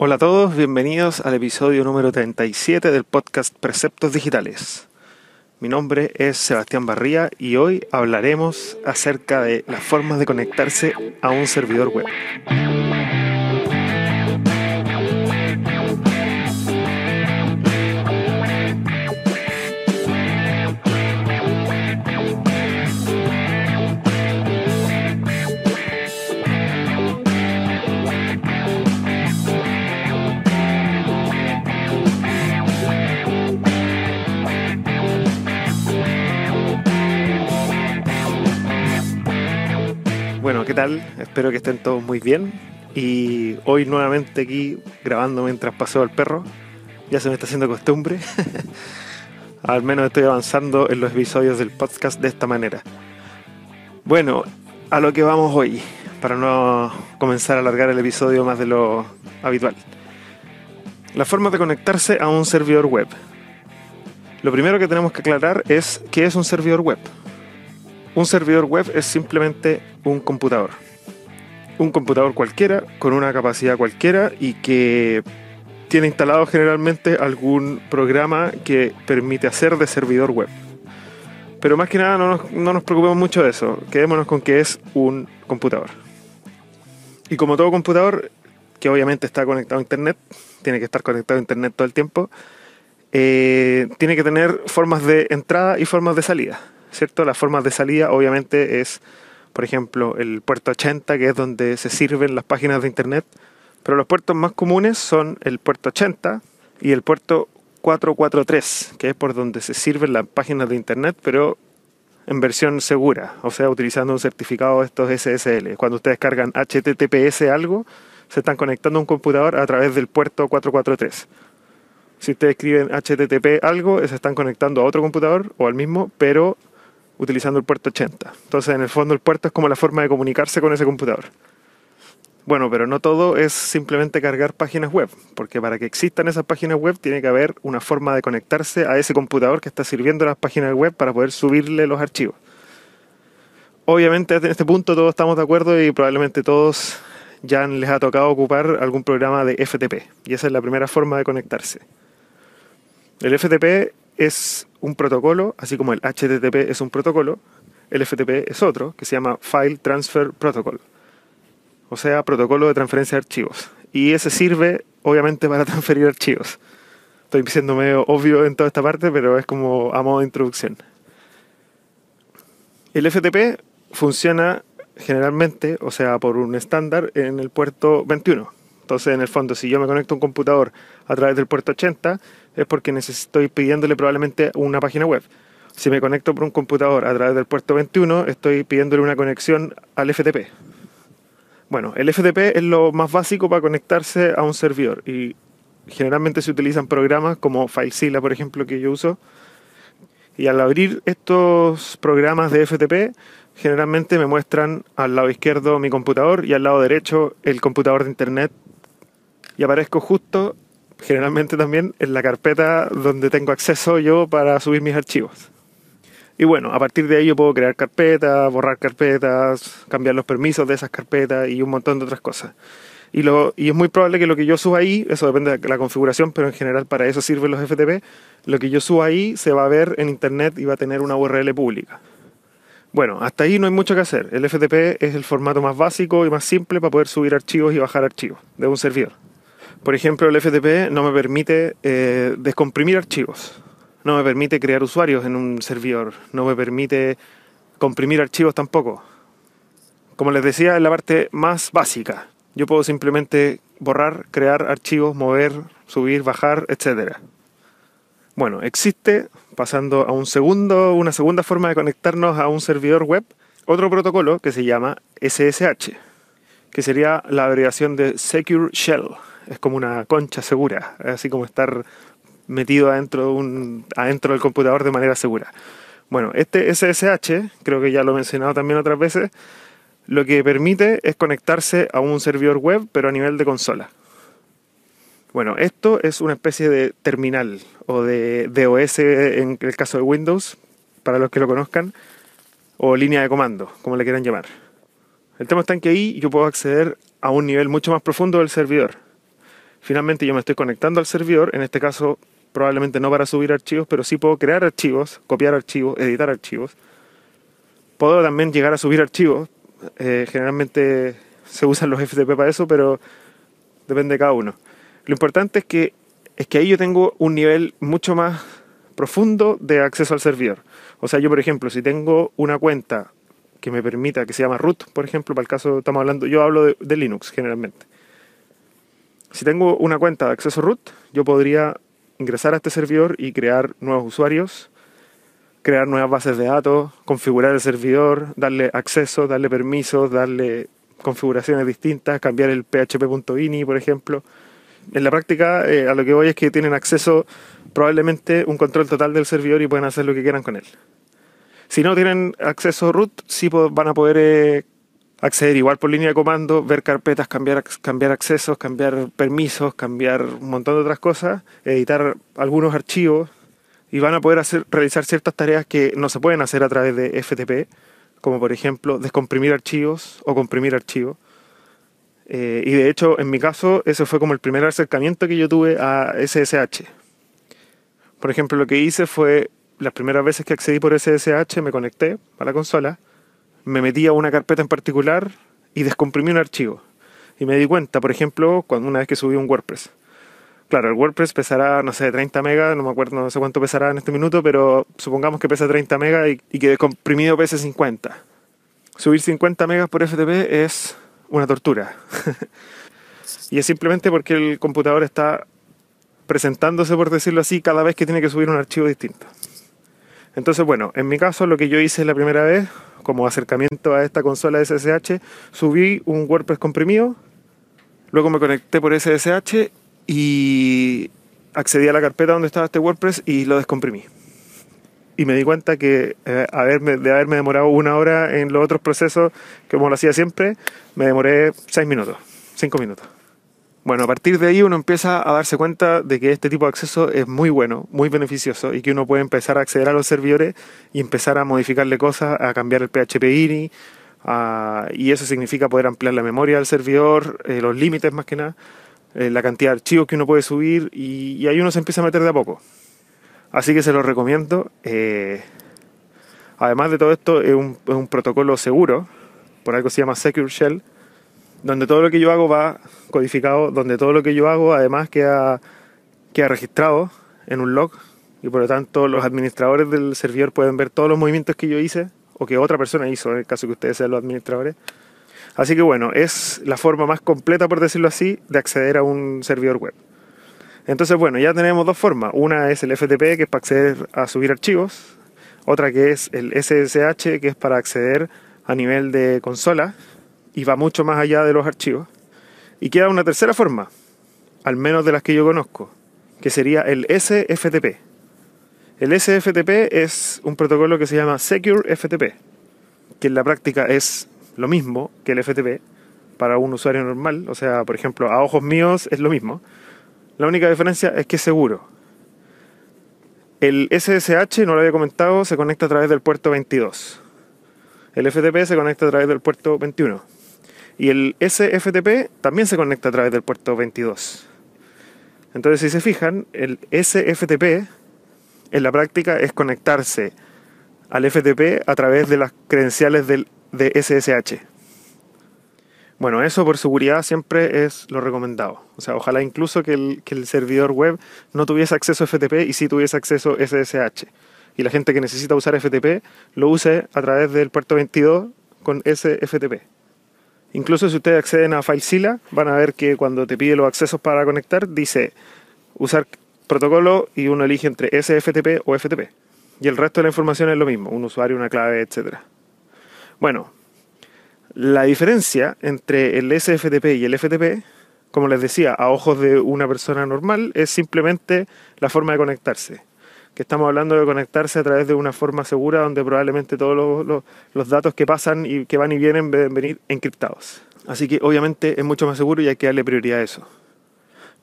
Hola a todos, bienvenidos al episodio número 37 del podcast Preceptos Digitales. Mi nombre es Sebastián Barría y hoy hablaremos acerca de las formas de conectarse a un servidor web. Espero que estén todos muy bien. Y hoy nuevamente aquí grabando mientras paseo al perro. Ya se me está haciendo costumbre. Al menos estoy avanzando en los episodios del podcast de esta manera. Bueno, a lo que vamos hoy, para no comenzar a alargar el episodio más de lo habitual. La forma de conectarse a un servidor web. Lo primero que tenemos que aclarar es qué es un servidor web. Un servidor web es simplemente un computador. Un computador cualquiera, con una capacidad cualquiera y que tiene instalado generalmente algún programa que permite hacer de servidor web. Pero más que nada no nos, no nos preocupemos mucho de eso, quedémonos con que es un computador. Y como todo computador, que obviamente está conectado a Internet, tiene que estar conectado a Internet todo el tiempo, eh, tiene que tener formas de entrada y formas de salida. ¿Cierto? Las formas de salida obviamente es, por ejemplo, el puerto 80, que es donde se sirven las páginas de Internet, pero los puertos más comunes son el puerto 80 y el puerto 443, que es por donde se sirven las páginas de Internet, pero en versión segura, o sea, utilizando un certificado de estos SSL. Cuando ustedes cargan HTTPS algo, se están conectando a un computador a través del puerto 443. Si ustedes escriben HTTP algo, se están conectando a otro computador o al mismo, pero utilizando el puerto 80. Entonces, en el fondo, el puerto es como la forma de comunicarse con ese computador. Bueno, pero no todo es simplemente cargar páginas web, porque para que existan esas páginas web tiene que haber una forma de conectarse a ese computador que está sirviendo las páginas web para poder subirle los archivos. Obviamente en este punto todos estamos de acuerdo y probablemente todos ya les ha tocado ocupar algún programa de FTP, y esa es la primera forma de conectarse. El FTP es un protocolo, así como el HTTP es un protocolo, el FTP es otro, que se llama File Transfer Protocol, o sea, protocolo de transferencia de archivos. Y ese sirve, obviamente, para transferir archivos. Estoy siendo medio obvio en toda esta parte, pero es como a modo de introducción. El FTP funciona generalmente, o sea, por un estándar en el puerto 21. Entonces, en el fondo, si yo me conecto a un computador a través del puerto 80, es porque estoy pidiéndole probablemente una página web. Si me conecto por un computador a través del puerto 21, estoy pidiéndole una conexión al FTP. Bueno, el FTP es lo más básico para conectarse a un servidor y generalmente se utilizan programas como FileZilla, por ejemplo, que yo uso. Y al abrir estos programas de FTP, generalmente me muestran al lado izquierdo mi computador y al lado derecho el computador de internet. Y aparezco justo generalmente también en la carpeta donde tengo acceso yo para subir mis archivos. Y bueno, a partir de ahí yo puedo crear carpetas, borrar carpetas, cambiar los permisos de esas carpetas y un montón de otras cosas. Y, lo, y es muy probable que lo que yo suba ahí, eso depende de la configuración, pero en general para eso sirven los FTP, lo que yo suba ahí se va a ver en internet y va a tener una URL pública. Bueno, hasta ahí no hay mucho que hacer. El FTP es el formato más básico y más simple para poder subir archivos y bajar archivos de un servidor. Por ejemplo, el FTP no me permite eh, descomprimir archivos, no me permite crear usuarios en un servidor, no me permite comprimir archivos tampoco. Como les decía, es la parte más básica. Yo puedo simplemente borrar, crear archivos, mover, subir, bajar, etc. Bueno, existe, pasando a un segundo, una segunda forma de conectarnos a un servidor web, otro protocolo que se llama SSH, que sería la abreviación de Secure Shell es como una concha segura, así como estar metido adentro, de un, del computador de manera segura. Bueno, este SSH, creo que ya lo he mencionado también otras veces, lo que permite es conectarse a un servidor web, pero a nivel de consola. Bueno, esto es una especie de terminal o de DOS en el caso de Windows, para los que lo conozcan, o línea de comando, como le quieran llamar. El tema está en que ahí yo puedo acceder a un nivel mucho más profundo del servidor. Finalmente yo me estoy conectando al servidor, en este caso probablemente no para subir archivos, pero sí puedo crear archivos, copiar archivos, editar archivos. Puedo también llegar a subir archivos. Eh, generalmente se usan los FTP para eso, pero depende de cada uno. Lo importante es que, es que ahí yo tengo un nivel mucho más profundo de acceso al servidor. O sea, yo por ejemplo, si tengo una cuenta que me permita, que se llama root, por ejemplo, para el caso estamos hablando, yo hablo de, de Linux generalmente. Si tengo una cuenta de acceso root, yo podría ingresar a este servidor y crear nuevos usuarios, crear nuevas bases de datos, configurar el servidor, darle acceso, darle permisos, darle configuraciones distintas, cambiar el php.ini, por ejemplo. En la práctica, eh, a lo que voy es que tienen acceso probablemente un control total del servidor y pueden hacer lo que quieran con él. Si no tienen acceso root, sí van a poder eh, acceder igual por línea de comando, ver carpetas, cambiar, cambiar accesos, cambiar permisos, cambiar un montón de otras cosas, editar algunos archivos y van a poder hacer, realizar ciertas tareas que no se pueden hacer a través de FTP, como por ejemplo descomprimir archivos o comprimir archivos. Eh, y de hecho, en mi caso, ese fue como el primer acercamiento que yo tuve a SSH. Por ejemplo, lo que hice fue, las primeras veces que accedí por SSH, me conecté a la consola, me metí a una carpeta en particular y descomprimí un archivo. Y me di cuenta, por ejemplo, cuando una vez que subí un WordPress. Claro, el WordPress pesará, no sé, 30 megas, no me acuerdo, no sé cuánto pesará en este minuto, pero supongamos que pesa 30 megas y, y que descomprimido pese 50. Subir 50 megas por FTP es una tortura. y es simplemente porque el computador está presentándose, por decirlo así, cada vez que tiene que subir un archivo distinto. Entonces, bueno, en mi caso lo que yo hice la primera vez, como acercamiento a esta consola SSH, subí un WordPress comprimido, luego me conecté por SSH y accedí a la carpeta donde estaba este WordPress y lo descomprimí. Y me di cuenta que eh, haberme, de haberme demorado una hora en los otros procesos, como lo hacía siempre, me demoré seis minutos, cinco minutos. Bueno, a partir de ahí uno empieza a darse cuenta de que este tipo de acceso es muy bueno, muy beneficioso y que uno puede empezar a acceder a los servidores y empezar a modificarle cosas, a cambiar el PHP INI, y eso significa poder ampliar la memoria del servidor, eh, los límites más que nada, eh, la cantidad de archivos que uno puede subir y, ahí uno se empieza a meter de a poco. Así que se lo recomiendo. Eh, además de todo esto, es un protocolo seguro, por algo se llama Secure Shell donde todo lo que yo hago va codificado, donde todo lo que yo hago además queda, queda registrado en un log y por lo tanto los administradores del servidor pueden ver todos los movimientos que yo hice o que otra persona hizo, en el caso que ustedes sean los administradores. Así que bueno, es la forma más completa, por decirlo así, de acceder a un servidor web. Entonces, bueno, ya tenemos dos formas. Una es el FTP, que es para acceder a subir archivos. Otra que es el SSH, que es para acceder a nivel de consola, y va mucho más allá de los archivos. Y queda una tercera forma, al menos de las que yo conozco, que sería el SFTP. El SFTP es un protocolo que se llama Secure FTP, que en la práctica es lo mismo que el FTP para un usuario normal. O sea, por ejemplo, a ojos míos es lo mismo. La única diferencia es que es seguro. El SSH, no lo había comentado, se conecta a través del puerto 22. El FTP se conecta a través del puerto 21. Y el SFTP también se conecta a través del puerto 22. Entonces, si se fijan, el SFTP en la práctica es conectarse al FTP a través de las credenciales del, de SSH. Bueno, eso por seguridad siempre es lo recomendado. O sea, ojalá incluso que el, que el servidor web no tuviese acceso a FTP y sí tuviese acceso a SSH. Y la gente que necesita usar FTP lo use a través del puerto 22 con SFTP. Incluso si ustedes acceden a FileZilla, van a ver que cuando te pide los accesos para conectar, dice usar protocolo y uno elige entre SFTP o FTP. Y el resto de la información es lo mismo, un usuario, una clave, etc. Bueno, la diferencia entre el SFTP y el FTP, como les decía, a ojos de una persona normal, es simplemente la forma de conectarse que estamos hablando de conectarse a través de una forma segura donde probablemente todos los, datos que pasan y que van y vienen deben venir encriptados. Así que obviamente es mucho más seguro y hay que darle prioridad a eso.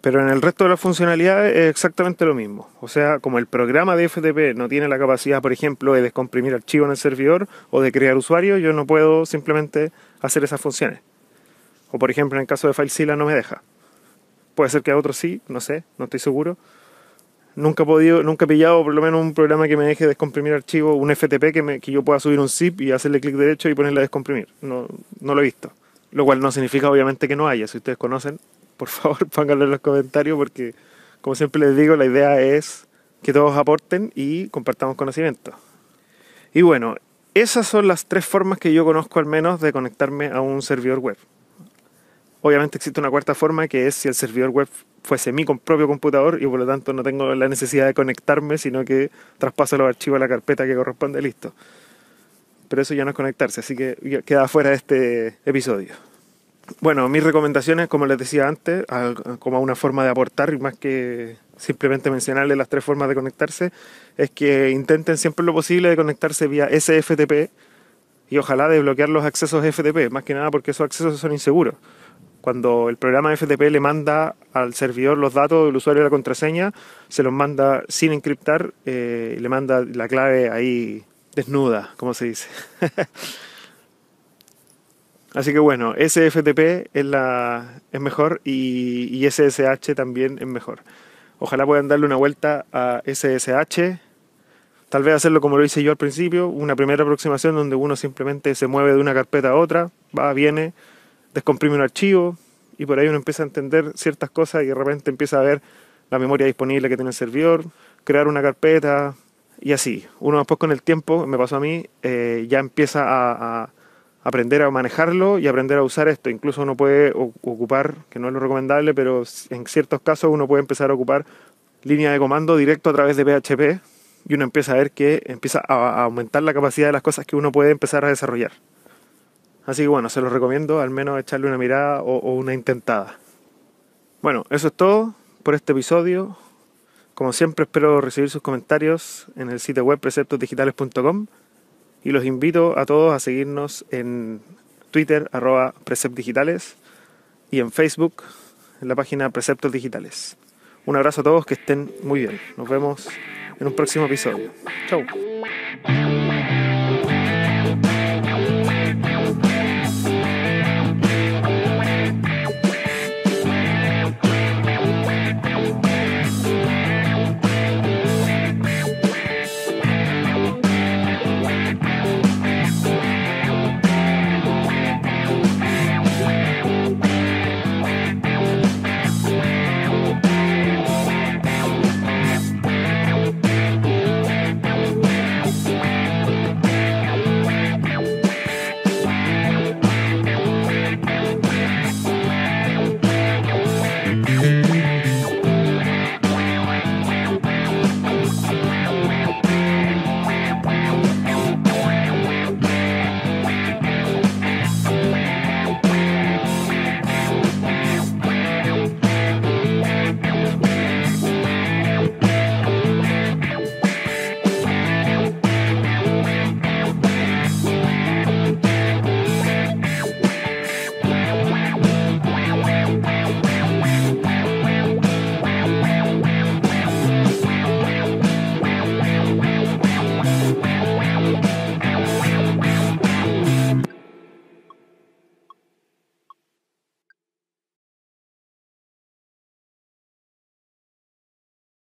Pero en el resto de las funcionalidades es exactamente lo mismo. O sea, como el programa de FTP no tiene la capacidad, por ejemplo, de descomprimir archivos en el servidor o de crear usuarios, yo no puedo simplemente hacer esas funciones. O por ejemplo, en el caso de FileZilla no me deja. Puede ser que a otros sí, no sé, no estoy seguro. Nunca he podido, nunca he pillado por lo menos un programa que me deje descomprimir archivos, un FTP que, me, que yo pueda subir un zip y hacerle clic derecho y ponerle a descomprimir. No, no lo he visto. Lo cual no significa obviamente que no haya. Si ustedes conocen, por favor pónganlo en los comentarios porque, como siempre les digo, la idea es que todos aporten y compartamos conocimiento. Y bueno, esas son las tres formas que yo conozco al menos de conectarme a un servidor web. Obviamente existe una cuarta forma que es si el servidor web fuese mi propio computador y por lo tanto no tengo la necesidad de conectarme, sino que traspaso los archivos a la carpeta que corresponde, listo. Pero eso ya no es conectarse, así que queda fuera de este episodio. Bueno, mis recomendaciones, como les decía antes, como una forma de aportar más que simplemente mencionarles las tres formas de conectarse, es que intenten siempre lo posible de conectarse vía SFTP y ojalá desbloquear los accesos FTP, más que nada porque esos accesos son inseguros cuando el programa FTP le manda al servidor los datos del usuario y la contraseña, se los manda sin encriptar, eh, le manda la clave ahí desnuda, como se dice. Así que bueno, SFTP es, la, es mejor y, y, SSH también es mejor. Ojalá puedan darle una vuelta a SSH, tal vez hacerlo como lo hice yo al principio, una primera aproximación donde uno simplemente se mueve de una carpeta a otra, va, viene, descomprime un archivo y por ahí uno empieza a entender ciertas cosas y de repente empieza a ver la memoria disponible que tiene el servidor, crear una carpeta y así. Uno después con el tiempo, me pasó a mí, eh, ya empieza a, aprender a manejarlo y aprender a usar esto. Incluso uno puede ocupar, que no es lo recomendable, pero en ciertos casos uno puede empezar a ocupar línea de comando directo a través de PHP y uno empieza a ver que empieza a aumentar la capacidad de las cosas que uno puede empezar a desarrollar. Así que bueno, se los recomiendo al menos echarle una mirada o, una intentada. Bueno, eso es todo por este episodio. Como siempre espero recibir sus comentarios en el sitio web preceptosdigitales.com y los invito a todos a seguirnos en Twitter arroba preceptdigitales y en Facebook en la página Preceptos Digitales. Un abrazo a todos, que estén muy bien. Nos vemos en un próximo episodio. Chau.